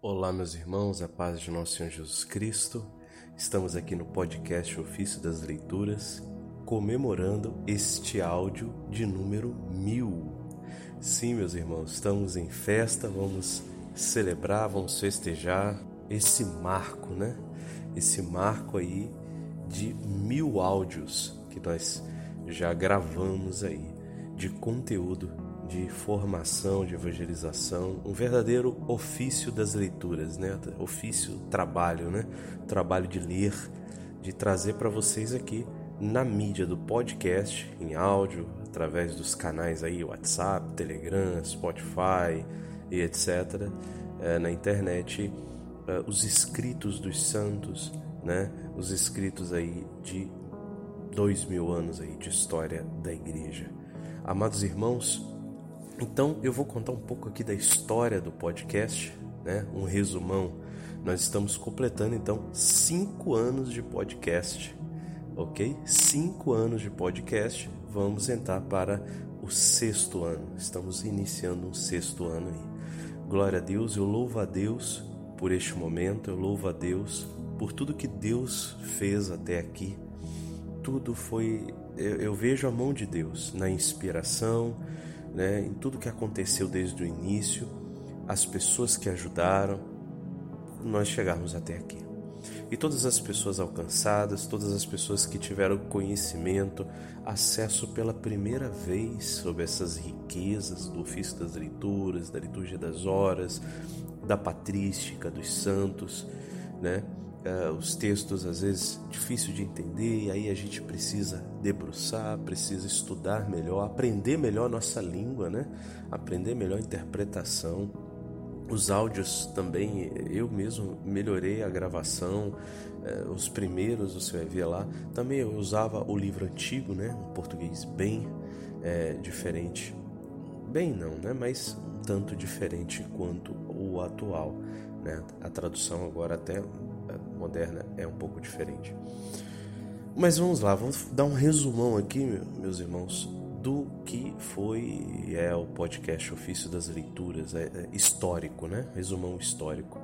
Olá, meus irmãos, a paz de nosso Senhor Jesus Cristo. Estamos aqui no podcast Ofício das Leituras, comemorando este áudio de número mil. Sim, meus irmãos, estamos em festa, vamos celebrar, vamos festejar esse marco, né? Esse marco aí de mil áudios que nós já gravamos aí de conteúdo de formação, de evangelização, um verdadeiro ofício das leituras, né? Ofício, trabalho, né? Trabalho de ler, de trazer para vocês aqui na mídia do podcast, em áudio, através dos canais aí, WhatsApp, Telegram, Spotify e etc. É, na internet, é, os escritos dos santos, né? Os escritos aí de dois mil anos aí de história da igreja. Amados irmãos, então eu vou contar um pouco aqui da história do podcast, né? Um resumão. Nós estamos completando então cinco anos de podcast, ok? Cinco anos de podcast. Vamos entrar para o sexto ano. Estamos iniciando um sexto ano aí. Glória a Deus. Eu louvo a Deus por este momento. Eu louvo a Deus por tudo que Deus fez até aqui. Tudo foi. Eu, eu vejo a mão de Deus na inspiração né, em tudo que aconteceu desde o início, as pessoas que ajudaram, nós chegarmos até aqui. E todas as pessoas alcançadas, todas as pessoas que tiveram conhecimento, acesso pela primeira vez sobre essas riquezas do ofício das leituras, da liturgia das horas, da patrística, dos santos, né? Uh, os textos às vezes difícil de entender e aí a gente precisa debruçar, precisa estudar melhor, aprender melhor nossa língua, né? Aprender melhor a interpretação. Os áudios também, eu mesmo melhorei a gravação, uh, os primeiros você vai ver lá. Também eu usava o livro antigo, né? Um português bem uh, diferente. Bem não, né? Mas um tanto diferente quanto o atual. Né? A tradução agora até moderna é um pouco diferente. Mas vamos lá, vamos dar um resumão aqui, meus irmãos, do que foi é o podcast Ofício das Leituras, é, é histórico, né? Resumão histórico.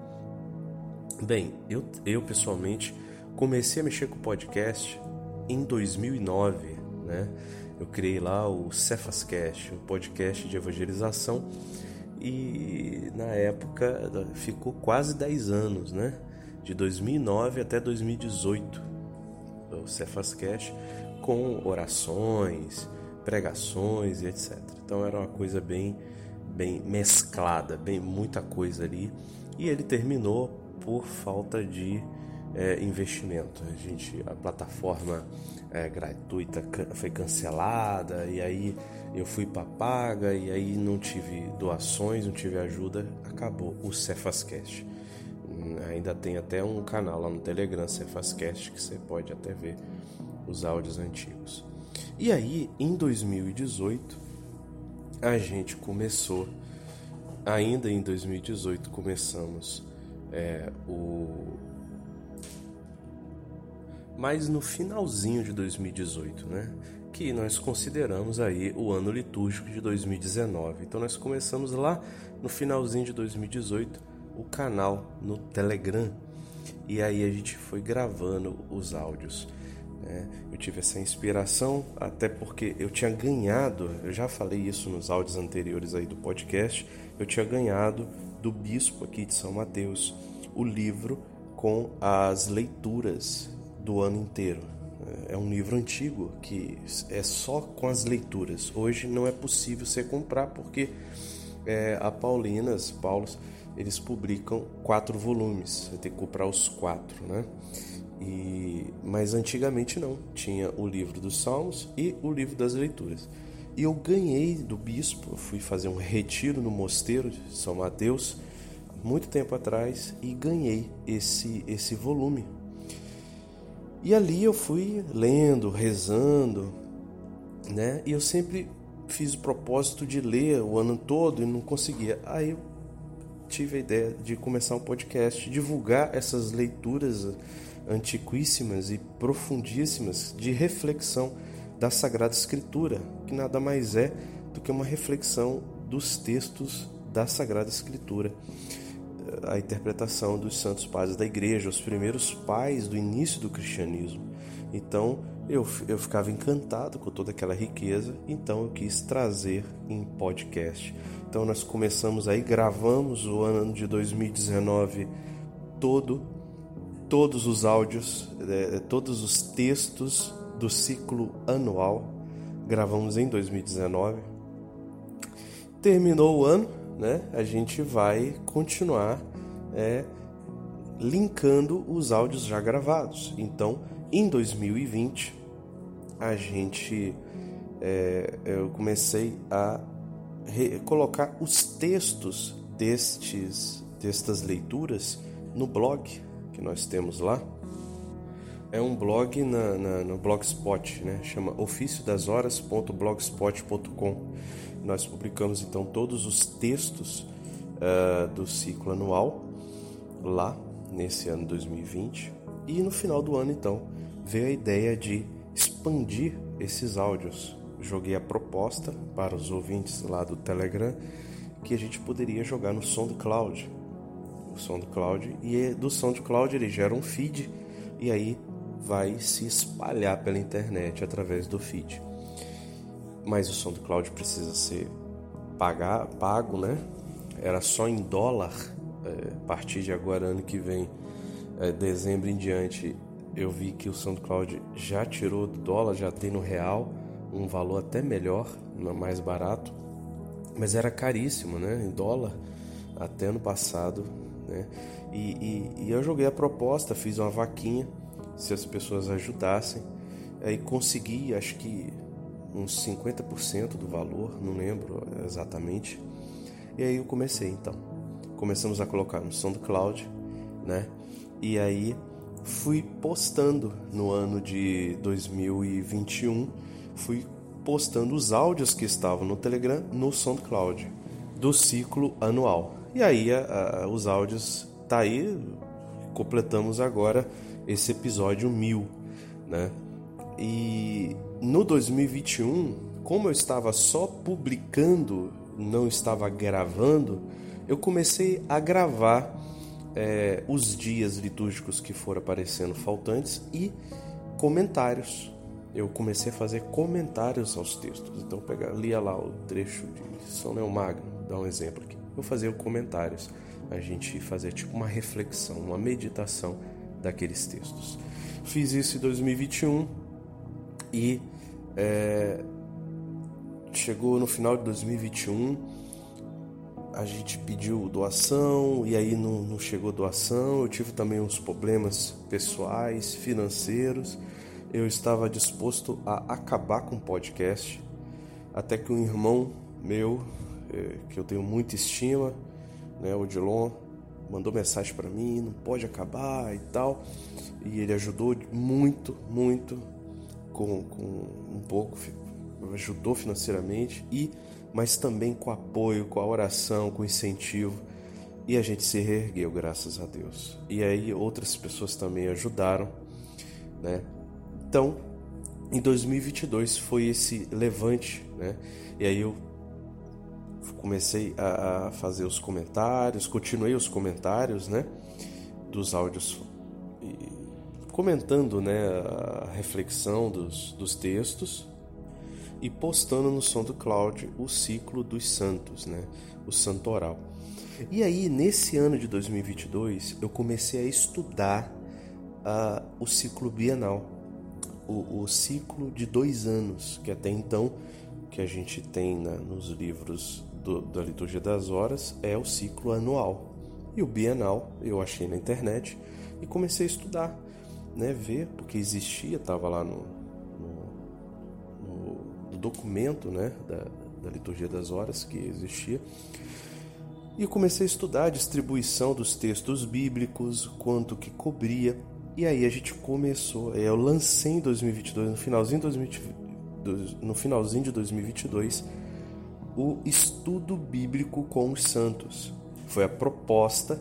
Bem, eu, eu pessoalmente comecei a mexer com o podcast em 2009, né? Eu criei lá o Cefascast, um podcast de evangelização, e na época ficou quase 10 anos, né? De 2009 até 2018, o Cefas Cash, com orações, pregações e etc. Então era uma coisa bem, bem mesclada, bem muita coisa ali. E ele terminou por falta de é, investimento. A gente, a plataforma é, gratuita foi cancelada e aí eu fui para paga e aí não tive doações, não tive ajuda, acabou o Cefascast. Ainda tem até um canal lá no Telegram, Cefascast, que você pode até ver os áudios antigos. E aí, em 2018, a gente começou, ainda em 2018, começamos é, o. Mas no finalzinho de 2018, né? Que nós consideramos aí o ano litúrgico de 2019. Então nós começamos lá no finalzinho de 2018 o canal no Telegram e aí a gente foi gravando os áudios. Né? Eu tive essa inspiração até porque eu tinha ganhado, eu já falei isso nos áudios anteriores aí do podcast, eu tinha ganhado do bispo aqui de São Mateus o livro com as leituras do ano inteiro. É um livro antigo que é só com as leituras. Hoje não é possível você comprar porque é, a Paulinas, Paulos, eles publicam quatro volumes. Você tem que comprar os quatro, né? E, mas antigamente não, tinha o livro dos Salmos e o livro das leituras. E eu ganhei do bispo, fui fazer um retiro no mosteiro de São Mateus muito tempo atrás e ganhei esse esse volume. E ali eu fui lendo, rezando, né? E eu sempre fiz o propósito de ler o ano todo e não conseguia. Aí eu tive a ideia de começar um podcast, divulgar essas leituras antiquíssimas e profundíssimas de reflexão da Sagrada Escritura, que nada mais é do que uma reflexão dos textos da Sagrada Escritura. a interpretação dos santos padres da igreja, os primeiros pais do início do cristianismo. Então eu, eu ficava encantado com toda aquela riqueza, então eu quis trazer em podcast. Então nós começamos aí, gravamos o ano de 2019 todo, todos os áudios, é, todos os textos do ciclo anual, gravamos em 2019. Terminou o ano, né? A gente vai continuar é, linkando os áudios já gravados. Então, em 2020, a gente é, eu comecei a colocar os textos destes destas leituras no blog que nós temos lá. É um blog na, na, no Blogspot, né? chama oficiodashoras.blogspot.com. Nós publicamos então todos os textos uh, do ciclo anual lá nesse ano 2020 e no final do ano então veio a ideia de expandir esses áudios. Joguei a proposta para os ouvintes lá do Telegram que a gente poderia jogar no SoundCloud. O SoundCloud e do SoundCloud ele gera um feed e aí vai se espalhar pela internet através do feed. Mas o SoundCloud precisa ser pagar, pago, né? Era só em dólar. É, a partir de agora, ano que vem, é, dezembro em diante, eu vi que o SoundCloud já tirou do dólar, já tem no real um valor até melhor, mais barato, mas era caríssimo, né? Em dólar, até ano passado, né? E, e, e eu joguei a proposta, fiz uma vaquinha, se as pessoas ajudassem, aí consegui, acho que uns 50% do valor, não lembro exatamente. E aí eu comecei então. Começamos a colocar no SoundCloud, né? E aí fui postando no ano de 2021, fui postando os áudios que estavam no Telegram no SoundCloud do ciclo anual. E aí a, a, os áudios tá aí, completamos agora esse episódio mil, né? E no 2021, como eu estava só publicando, não estava gravando, eu comecei a gravar é, os dias litúrgicos que foram aparecendo faltantes e comentários. Eu comecei a fazer comentários aos textos. Então, pegar, lia lá o trecho de São Leomagno, dá um exemplo aqui. Eu fazia comentários, a gente fazia tipo uma reflexão, uma meditação daqueles textos. Fiz isso em 2021 e é, chegou no final de 2021 a gente pediu doação e aí não, não chegou doação. Eu tive também uns problemas pessoais, financeiros. Eu estava disposto a acabar com o podcast, até que um irmão meu, é, que eu tenho muita estima, né, o Dilon, mandou mensagem para mim, não pode acabar e tal. E ele ajudou muito, muito com, com um pouco, ajudou financeiramente e mas também com apoio, com a oração, com incentivo. E a gente se reergueu, graças a Deus. E aí outras pessoas também ajudaram, né? Então, em 2022 foi esse levante, né? E aí eu comecei a, fazer os comentários, continuei os comentários, né? Dos áudios, comentando, né? A reflexão dos, dos textos e postando no som do Cloud o ciclo dos santos, né? O santoral. E aí, nesse ano de 2022, eu comecei a estudar uh, o ciclo bienal, o, o, ciclo de dois anos, que até então que a gente tem né, nos livros do, da liturgia das horas é o ciclo anual. E o bienal eu achei na internet e comecei a estudar, né, ver porque existia, estava lá no, documento né, da, da liturgia das horas que existia. E comecei a estudar a distribuição dos textos bíblicos, quanto que cobria. E aí a gente começou, eu lancei em 2022, no finalzinho de 2022, no finalzinho de 2022, o estudo bíblico com os santos. Foi a proposta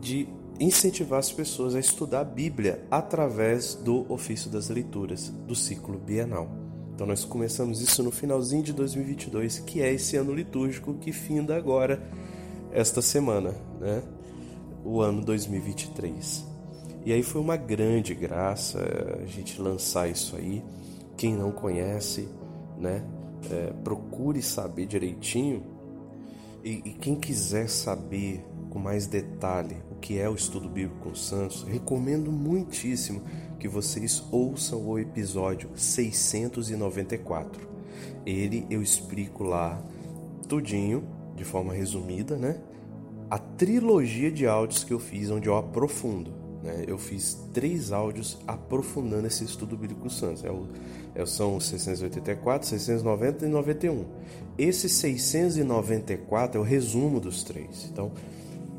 de incentivar as pessoas a estudar a Bíblia através do ofício das leituras do ciclo bienal. Então nós começamos isso no finalzinho de 2022, que é esse ano litúrgico que finda agora esta semana, né? o ano 2023. E aí foi uma grande graça a gente lançar isso aí. Quem não conhece, né, é, procure saber direitinho. E, e quem quiser saber com mais detalhe o que é o estudo bíblico com Santos, recomendo muitíssimo que vocês ouçam o episódio 694. Ele eu explico lá tudinho, de forma resumida, né? A trilogia de áudios que eu fiz, onde eu aprofundo. Né? Eu fiz três áudios aprofundando esse estudo bíblico Santos. É o, é, são 684, 690 e 91. Esse 694 é o resumo dos três. Então,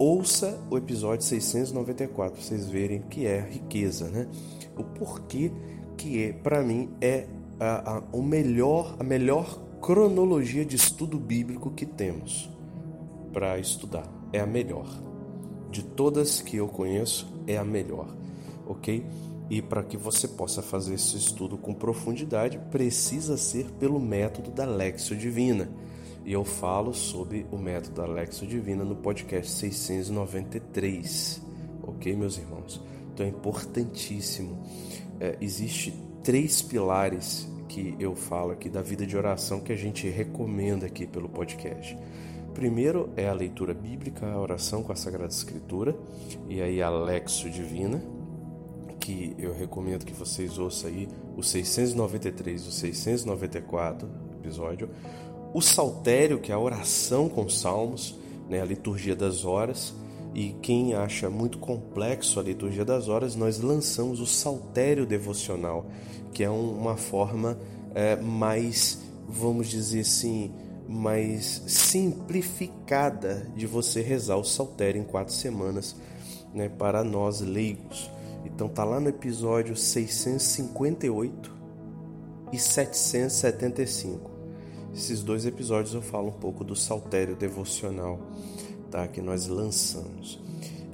ouça o episódio 694 para vocês verem que é riqueza, né? O porquê que é, para mim é a, a, o melhor, a melhor cronologia de estudo bíblico que temos para estudar. É a melhor. De todas que eu conheço, é a melhor, ok? E para que você possa fazer esse estudo com profundidade, precisa ser pelo método da Lexio Divina. E eu falo sobre o método da Lexio Divina no podcast 693, ok, meus irmãos? Então é importantíssimo. É, três pilares que eu falo aqui da vida de oração que a gente recomenda aqui pelo podcast. Primeiro é a leitura bíblica, a oração com a Sagrada Escritura, e aí a Lexo Divina, que eu recomendo que vocês ouçam aí o 693 e o 694 episódio. O Saltério, que é a oração com salmos, né, a liturgia das horas, e quem acha muito complexo a liturgia das horas, nós lançamos o saltério devocional, que é uma forma é, mais, vamos dizer assim, mais simplificada de você rezar o saltério em quatro semanas, né, para nós leigos. Então tá lá no episódio 658 e 775. Esses dois episódios eu falo um pouco do saltério devocional tá? que nós lançamos.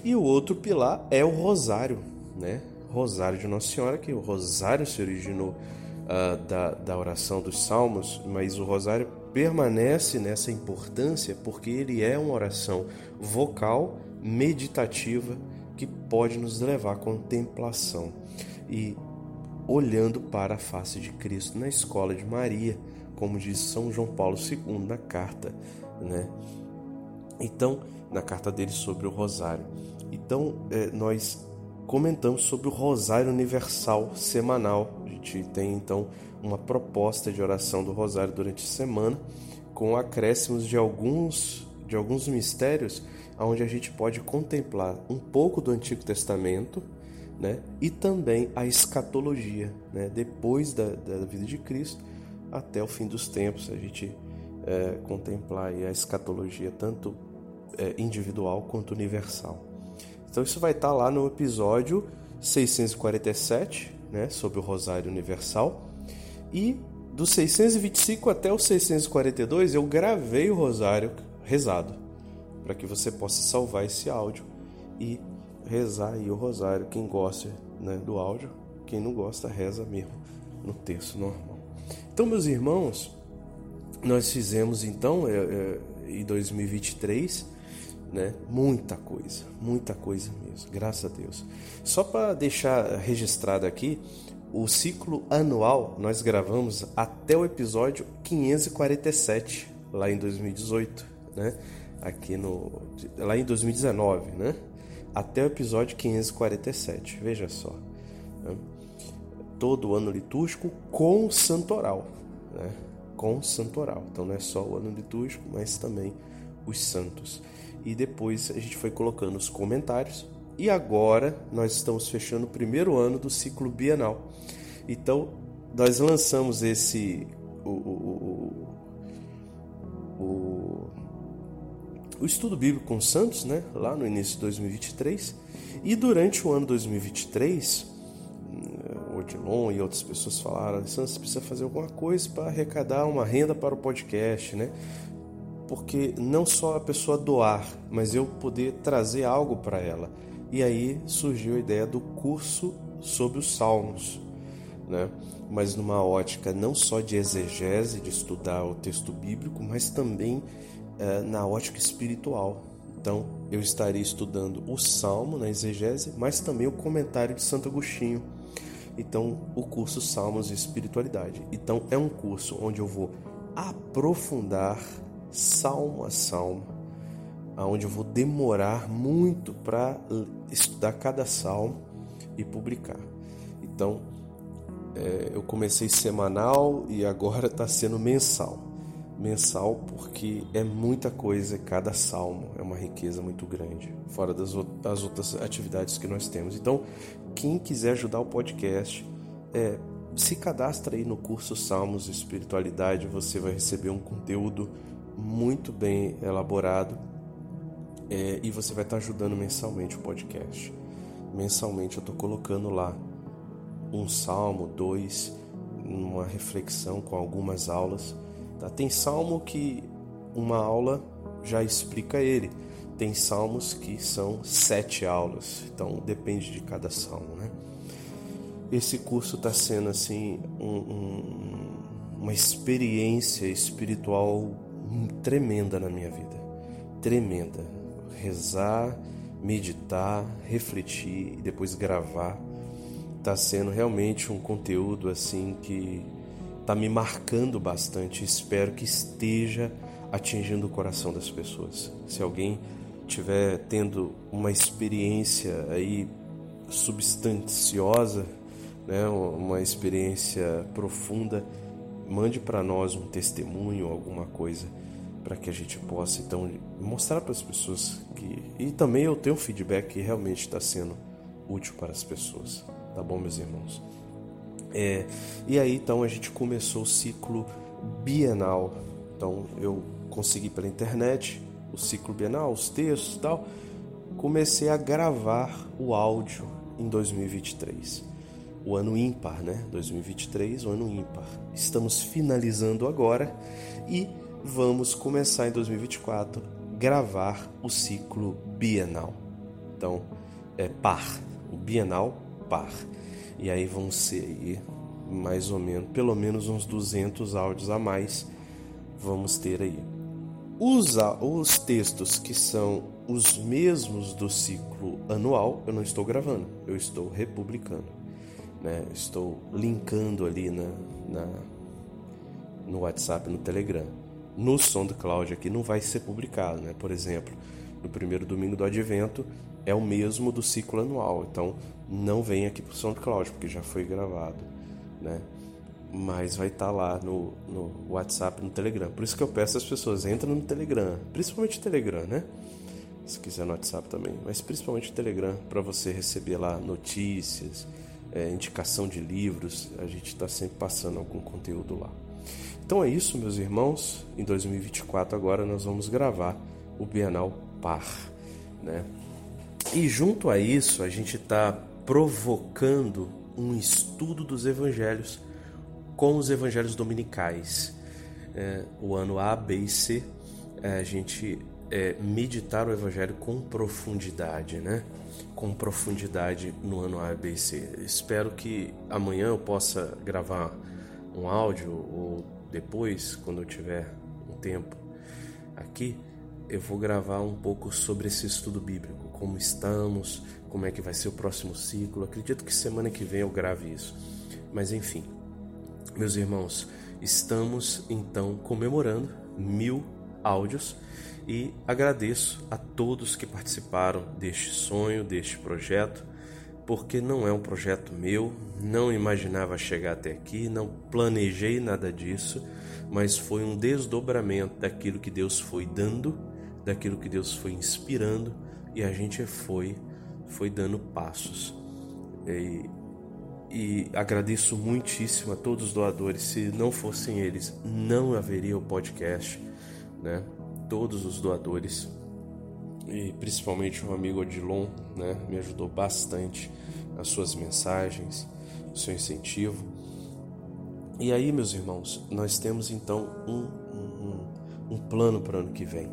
E o outro pilar é o rosário, né? Rosário de Nossa Senhora, que o rosário se originou uh, da, da oração dos salmos, mas o rosário permanece nessa importância porque ele é uma oração vocal, meditativa, que pode nos levar à contemplação e olhando para a face de Cristo na escola de Maria, como diz São João Paulo II na carta, né? Então, na carta dele sobre o rosário. Então, é, nós comentamos sobre o rosário universal semanal. A gente tem então uma proposta de oração do rosário durante a semana, com acréscimos de alguns de alguns mistérios, onde a gente pode contemplar um pouco do Antigo Testamento, né? E também a escatologia, né? Depois da, da vida de Cristo até o fim dos tempos, a gente é, contemplar a escatologia tanto é, individual quanto universal. Então isso vai estar lá no episódio 647, né, sobre o Rosário Universal. E do 625 até o 642 eu gravei o Rosário rezado, para que você possa salvar esse áudio e rezar aí o Rosário. Quem gosta né, do áudio, quem não gosta, reza mesmo no texto normal. Então, meus irmãos, nós fizemos então é, é, em 2023 né? Muita coisa, muita coisa mesmo, graças a Deus. Só para deixar registrado aqui, o ciclo anual nós gravamos até o episódio 547 lá em 2018, né? Aqui no lá em 2019, né? Até o episódio 547. Veja só. Né? Todo o ano litúrgico com santoral, né? Com santoral. Então não é só o ano litúrgico, mas também os santos e depois a gente foi colocando os comentários. E agora nós estamos fechando o primeiro ano do ciclo bienal. Então nós lançamos esse o, o, o, o, o estudo bíblico com Santos, né, lá no início de 2023, e durante o ano 2023 Odilon e outras pessoas falaram: Santos, você precisa fazer alguma coisa para arrecadar uma renda para o podcast, né? porque não só a pessoa doar, mas eu poder trazer algo para ela. E aí surgiu a ideia do curso sobre os salmos, né? mas numa ótica não só de exegese, de estudar o texto bíblico, mas também é, na ótica espiritual, Então, eu estarei estudando o Salmo na exegese, mas também o comentário de Santo Agostinho. Então, o curso Salmos e Espiritualidade. Então, é um curso onde eu vou aprofundar salmo a salmo, aonde eu vou demorar muito para estudar cada salmo e publicar. Então, é, eu comecei semanal e agora está sendo mensal. Mensal porque é muita coisa cada salmo, é uma riqueza muito grande, fora das, das outras atividades que nós temos. Então, quem quiser ajudar o podcast, é, se cadastra aí no curso Salmos Espiritualidade, você vai receber um conteúdo muito bem elaborado é, e você vai estar ajudando mensalmente o podcast. Mensalmente eu estou colocando lá um salmo, dois, uma reflexão com algumas aulas. Tá? Tem salmo que uma aula já explica ele. Tem salmos que são sete aulas, então depende de cada salmo, né? Esse curso está sendo assim um, um, uma experiência espiritual tremenda na minha vida, tremenda. Rezar, meditar, refletir e depois gravar está sendo realmente um conteúdo assim que está me marcando bastante. Espero que esteja atingindo o coração das pessoas. Se alguém tiver tendo uma experiência aí substanciosa, né, uma experiência profunda, mande para nós um testemunho, alguma coisa, para que a gente possa então mostrar para as pessoas que e também eu tenho feedback que realmente está sendo útil para as pessoas. Tá bom, meus irmãos? É, e aí então a gente começou o ciclo bienal. Então eu consegui pela internet o ciclo bienal, os textos e tal. Comecei a gravar o áudio em 2023. O ano ímpar, né? 2023, o ano ímpar. Estamos finalizando agora e vamos começar em 2024 gravar o ciclo bienal. Então, é par, o bienal par. E aí vão ser aí mais ou menos, pelo menos uns 200 áudios a mais vamos ter aí. Os, os textos que são os mesmos do ciclo anual, eu não estou gravando, eu estou republicando. Né? Estou linkando ali na, na, no WhatsApp, no Telegram. No SoundCloud aqui não vai ser publicado, né? Por exemplo, no primeiro domingo do Advento é o mesmo do ciclo anual. Então não vem aqui para o SoundCloud, porque já foi gravado, né? Mas vai estar tá lá no, no WhatsApp, no Telegram. Por isso que eu peço às pessoas, entrem no Telegram, principalmente no Telegram, né? Se quiser no WhatsApp também, mas principalmente no Telegram, para você receber lá notícias, é, indicação de livros. A gente está sempre passando algum conteúdo lá. Então é isso, meus irmãos. Em 2024 agora nós vamos gravar o Bienal Par, né? E junto a isso, a gente está provocando um estudo dos evangelhos com os evangelhos dominicais. É, o ano A, B e C, é, a gente é, meditar o evangelho com profundidade, né? Com profundidade no ano A, B e C. Espero que amanhã eu possa gravar um áudio ou depois, quando eu tiver um tempo aqui, eu vou gravar um pouco sobre esse estudo bíblico como estamos, como é que vai ser o próximo ciclo. Acredito que semana que vem eu grave isso. Mas enfim, meus irmãos, estamos então comemorando mil áudios e agradeço a todos que participaram deste sonho, deste projeto, porque não é um projeto meu, não imaginava chegar até aqui, não planejei nada disso, mas foi um desdobramento daquilo que Deus foi dando, daquilo que Deus foi inspirando e a gente foi foi dando passos. E, e agradeço muitíssimo a todos os doadores. Se não fossem eles, não haveria o podcast, né? Todos os doadores e principalmente o amigo Odilon, né? Me ajudou bastante as suas mensagens, o seu incentivo. E aí, meus irmãos, nós temos então um, um, um plano para o ano que vem,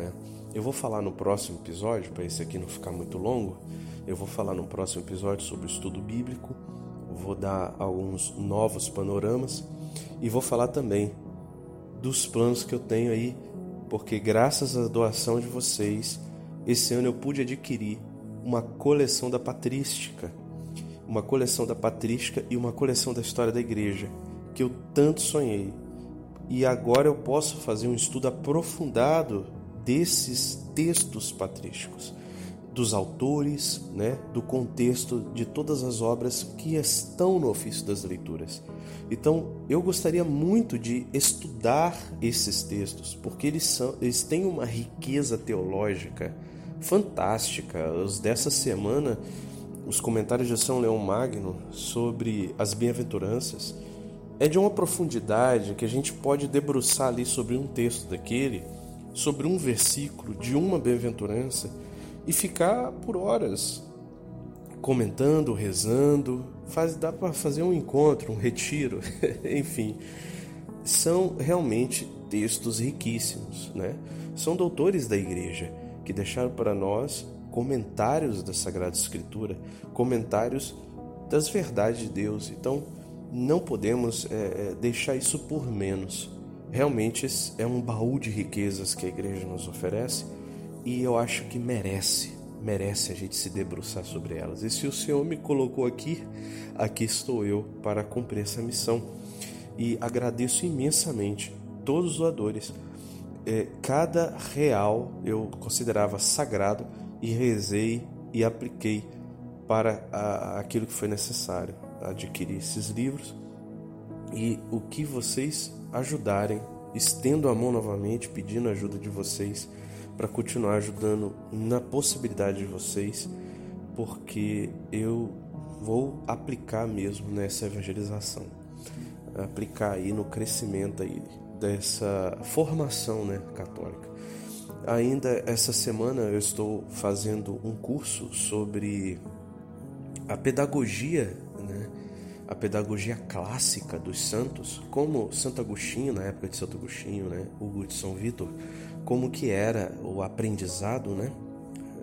né? Eu vou falar no próximo episódio, para esse aqui não ficar muito longo, eu vou falar no próximo episódio sobre o estudo bíblico, vou dar alguns novos panoramas e vou falar também dos planos que eu tenho aí, porque graças à doação de vocês esse ano eu pude adquirir uma coleção da patrística, uma coleção da patrística e uma coleção da história da igreja, que eu tanto sonhei. E agora eu posso fazer um estudo aprofundado desses textos patrísticos, dos autores, né, do contexto de todas as obras que estão no ofício das leituras. Então, eu gostaria muito de estudar esses textos, porque eles, são, eles têm uma riqueza teológica fantástica. Os dessa semana, os comentários de São Leão Magno sobre as bem-aventuranças é de uma profundidade que a gente pode debruçar ali sobre um texto daquele, sobre um versículo de uma bem-aventurança e ficar por horas comentando, rezando, faz, dá para fazer um encontro, um retiro, enfim. São realmente textos riquíssimos, né? São doutores da igreja que deixaram para nós comentários da Sagrada Escritura, comentários das verdades de Deus. Então, não podemos é, deixar isso por menos. Realmente é um baú de riquezas que a igreja nos oferece e eu acho que merece merece a gente se debruçar sobre elas. E se o Senhor me colocou aqui, aqui estou eu para cumprir essa missão. E agradeço imensamente todos os doadores. É, cada real eu considerava sagrado e rezei e apliquei para aquilo que foi necessário adquirir esses livros e o que vocês ajudarem, estendo a mão novamente, pedindo ajuda de vocês para continuar ajudando na possibilidade de vocês, porque eu vou aplicar mesmo nessa evangelização, aplicar aí no crescimento aí dessa formação, né, católica. Ainda essa semana eu estou fazendo um curso sobre a pedagogia, né, a pedagogia clássica dos santos, como Santo Agostinho, na época de Santo Agostinho, né, Hugo de São Vítor, como que era o aprendizado, né?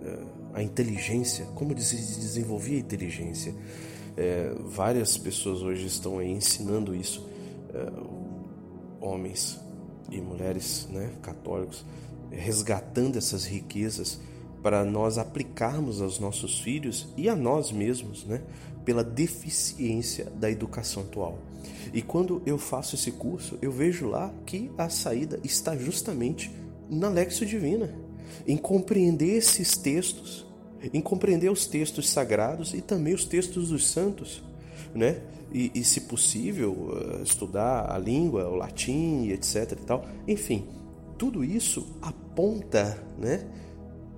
Eh, a inteligência, como se desenvolvia a inteligência. É, várias pessoas hoje estão aí ensinando isso, é, homens e mulheres né, católicos, resgatando essas riquezas para nós aplicarmos aos nossos filhos e a nós mesmos, né, pela deficiência da educação atual. E quando eu faço esse curso, eu vejo lá que a saída está justamente na Lexio Divina, em compreender esses textos, em compreender os textos sagrados e também os textos dos santos, né? E, e se possível, eh, estudar a língua, o latim, etc. e tal. Enfim, tudo isso aponta, né?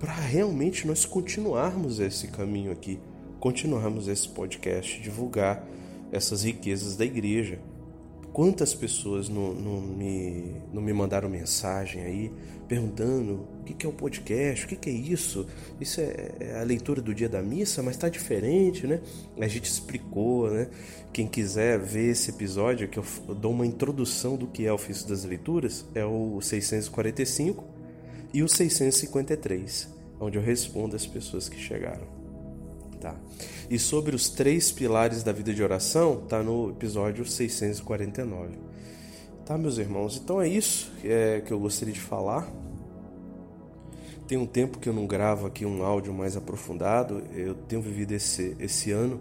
Para realmente nós continuarmos esse caminho aqui, continuarmos esse podcast, divulgar essas riquezas da igreja, Quantas pessoas não, não, me, não me mandaram mensagem aí perguntando o que, é o podcast, o que, que é isso? Isso é, é a leitura do dia da missa, mas está diferente, né? A gente explicou, né? Quem quiser ver esse episódio, que eu dou uma introdução do que é o ofício das leituras, é o 645 e o 653, onde eu respondo as pessoas que chegaram. Tá. E sobre os três pilares da vida de oração, tá no episódio 649. Tá, meus irmãos? Então é isso é, que eu gostaria de falar. Tem um tempo que eu não gravo aqui um áudio mais aprofundado. Eu tenho vivido esse, esse ano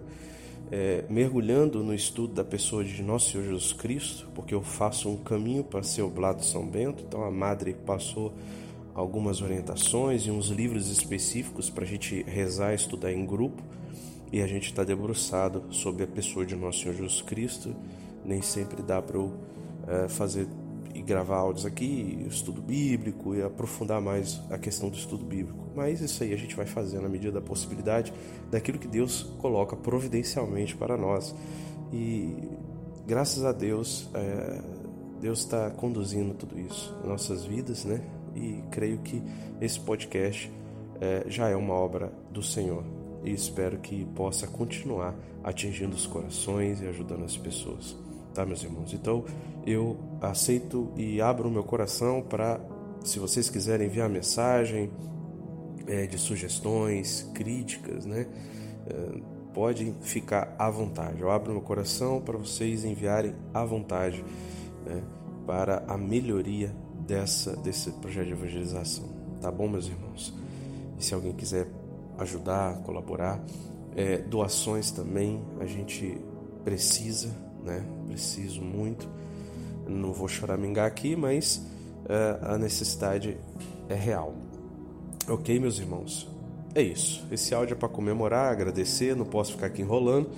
é, mergulhando no estudo da pessoa de Nosso Senhor Jesus Cristo, porque eu faço um caminho para ser oblado São Bento. Então a madre passou algumas orientações e uns livros específicos para a gente rezar e estudar em grupo. E a gente está debruçado sobre a pessoa de Nosso Senhor Jesus Cristo. Nem sempre dá para eu é, fazer e gravar áudios aqui, estudo bíblico e aprofundar mais a questão do estudo bíblico. Mas isso aí a gente vai fazer na medida da possibilidade daquilo que Deus coloca providencialmente para nós. E graças a Deus, é, Deus está conduzindo tudo isso, nossas vidas, né? E creio que esse podcast é, já é uma obra do Senhor e espero que possa continuar atingindo os corações e ajudando as pessoas, tá, meus irmãos? Então eu aceito e abro o meu coração para, se vocês quiserem enviar mensagem é, de sugestões, críticas, né? É, podem ficar à vontade. Eu abro meu coração para vocês enviarem à vontade né, para a melhoria dessa, desse projeto de evangelização. Tá bom, meus irmãos? E se alguém quiser ajudar, colaborar, é, doações também a gente precisa, né? Preciso muito. Não vou choramingar aqui, mas é, a necessidade é real. Ok, meus irmãos? É isso. Esse áudio é para comemorar, agradecer, não posso ficar aqui enrolando.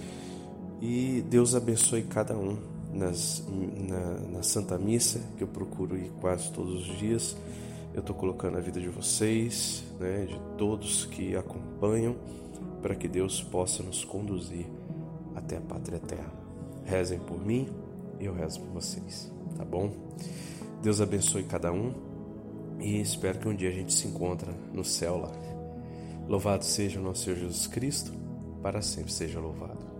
E Deus abençoe cada um nas, na, na Santa Missa, que eu procuro ir quase todos os dias. Eu estou colocando a vida de vocês, né, de todos que acompanham, para que Deus possa nos conduzir até a pátria eterna. Rezem por mim eu rezo por vocês, tá bom? Deus abençoe cada um e espero que um dia a gente se encontre no céu lá. Louvado seja o nosso Senhor Jesus Cristo, para sempre seja louvado.